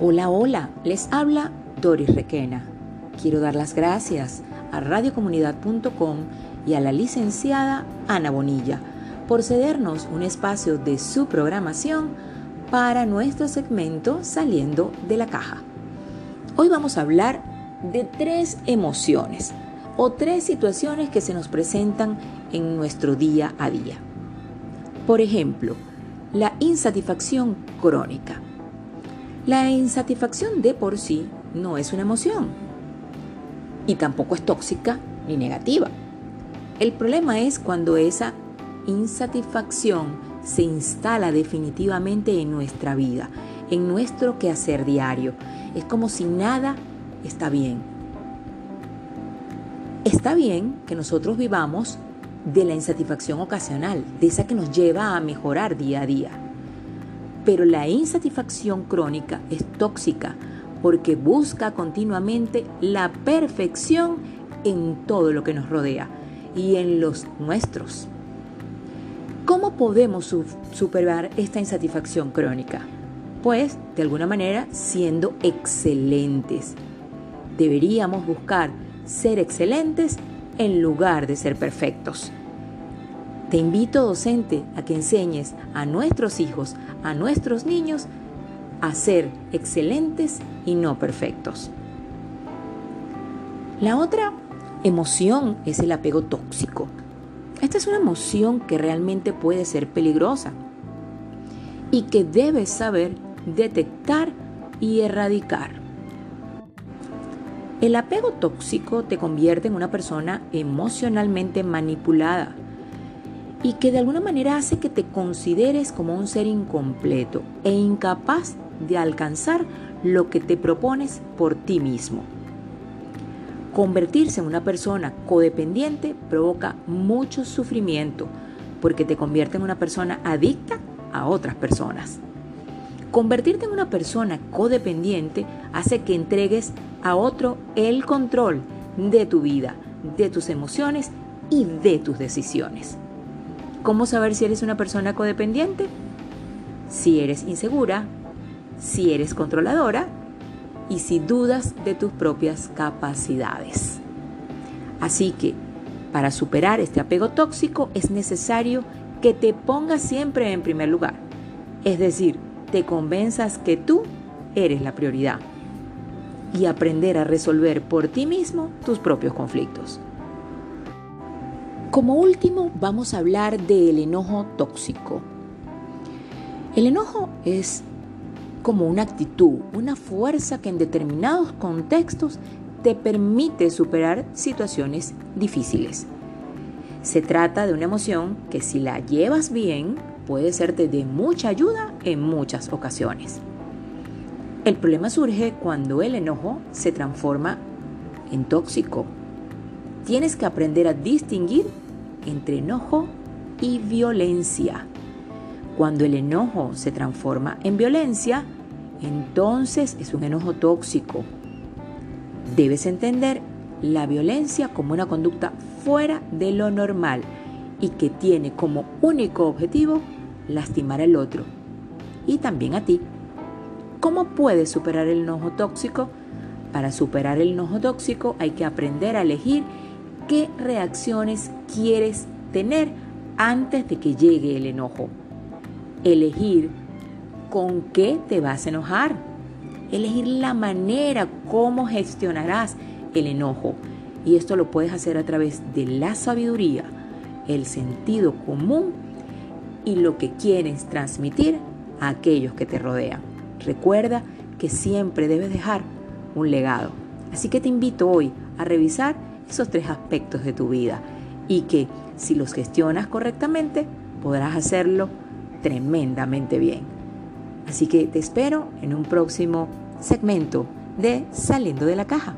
Hola, hola, les habla Doris Requena. Quiero dar las gracias a radiocomunidad.com y a la licenciada Ana Bonilla por cedernos un espacio de su programación para nuestro segmento Saliendo de la Caja. Hoy vamos a hablar de tres emociones o tres situaciones que se nos presentan en nuestro día a día. Por ejemplo, la insatisfacción crónica. La insatisfacción de por sí no es una emoción y tampoco es tóxica ni negativa. El problema es cuando esa insatisfacción se instala definitivamente en nuestra vida, en nuestro quehacer diario. Es como si nada está bien. Está bien que nosotros vivamos de la insatisfacción ocasional, de esa que nos lleva a mejorar día a día. Pero la insatisfacción crónica es tóxica porque busca continuamente la perfección en todo lo que nos rodea y en los nuestros. ¿Cómo podemos superar esta insatisfacción crónica? Pues, de alguna manera, siendo excelentes. Deberíamos buscar ser excelentes en lugar de ser perfectos. Te invito, docente, a que enseñes a nuestros hijos, a nuestros niños, a ser excelentes y no perfectos. La otra emoción es el apego tóxico. Esta es una emoción que realmente puede ser peligrosa y que debes saber detectar y erradicar. El apego tóxico te convierte en una persona emocionalmente manipulada y que de alguna manera hace que te consideres como un ser incompleto e incapaz de alcanzar lo que te propones por ti mismo. Convertirse en una persona codependiente provoca mucho sufrimiento porque te convierte en una persona adicta a otras personas. Convertirte en una persona codependiente hace que entregues a otro el control de tu vida, de tus emociones y de tus decisiones. ¿Cómo saber si eres una persona codependiente? Si eres insegura, si eres controladora y si dudas de tus propias capacidades. Así que, para superar este apego tóxico es necesario que te pongas siempre en primer lugar. Es decir, te convenzas que tú eres la prioridad y aprender a resolver por ti mismo tus propios conflictos. Como último, vamos a hablar del enojo tóxico. El enojo es como una actitud, una fuerza que en determinados contextos te permite superar situaciones difíciles. Se trata de una emoción que si la llevas bien puede serte de mucha ayuda en muchas ocasiones. El problema surge cuando el enojo se transforma en tóxico Tienes que aprender a distinguir entre enojo y violencia. Cuando el enojo se transforma en violencia, entonces es un enojo tóxico. Debes entender la violencia como una conducta fuera de lo normal y que tiene como único objetivo lastimar al otro y también a ti. ¿Cómo puedes superar el enojo tóxico? Para superar el enojo tóxico hay que aprender a elegir qué reacciones quieres tener antes de que llegue el enojo. Elegir con qué te vas a enojar. Elegir la manera cómo gestionarás el enojo. Y esto lo puedes hacer a través de la sabiduría, el sentido común y lo que quieres transmitir a aquellos que te rodean. Recuerda que siempre debes dejar un legado. Así que te invito hoy a revisar esos tres aspectos de tu vida y que si los gestionas correctamente podrás hacerlo tremendamente bien. Así que te espero en un próximo segmento de Saliendo de la Caja.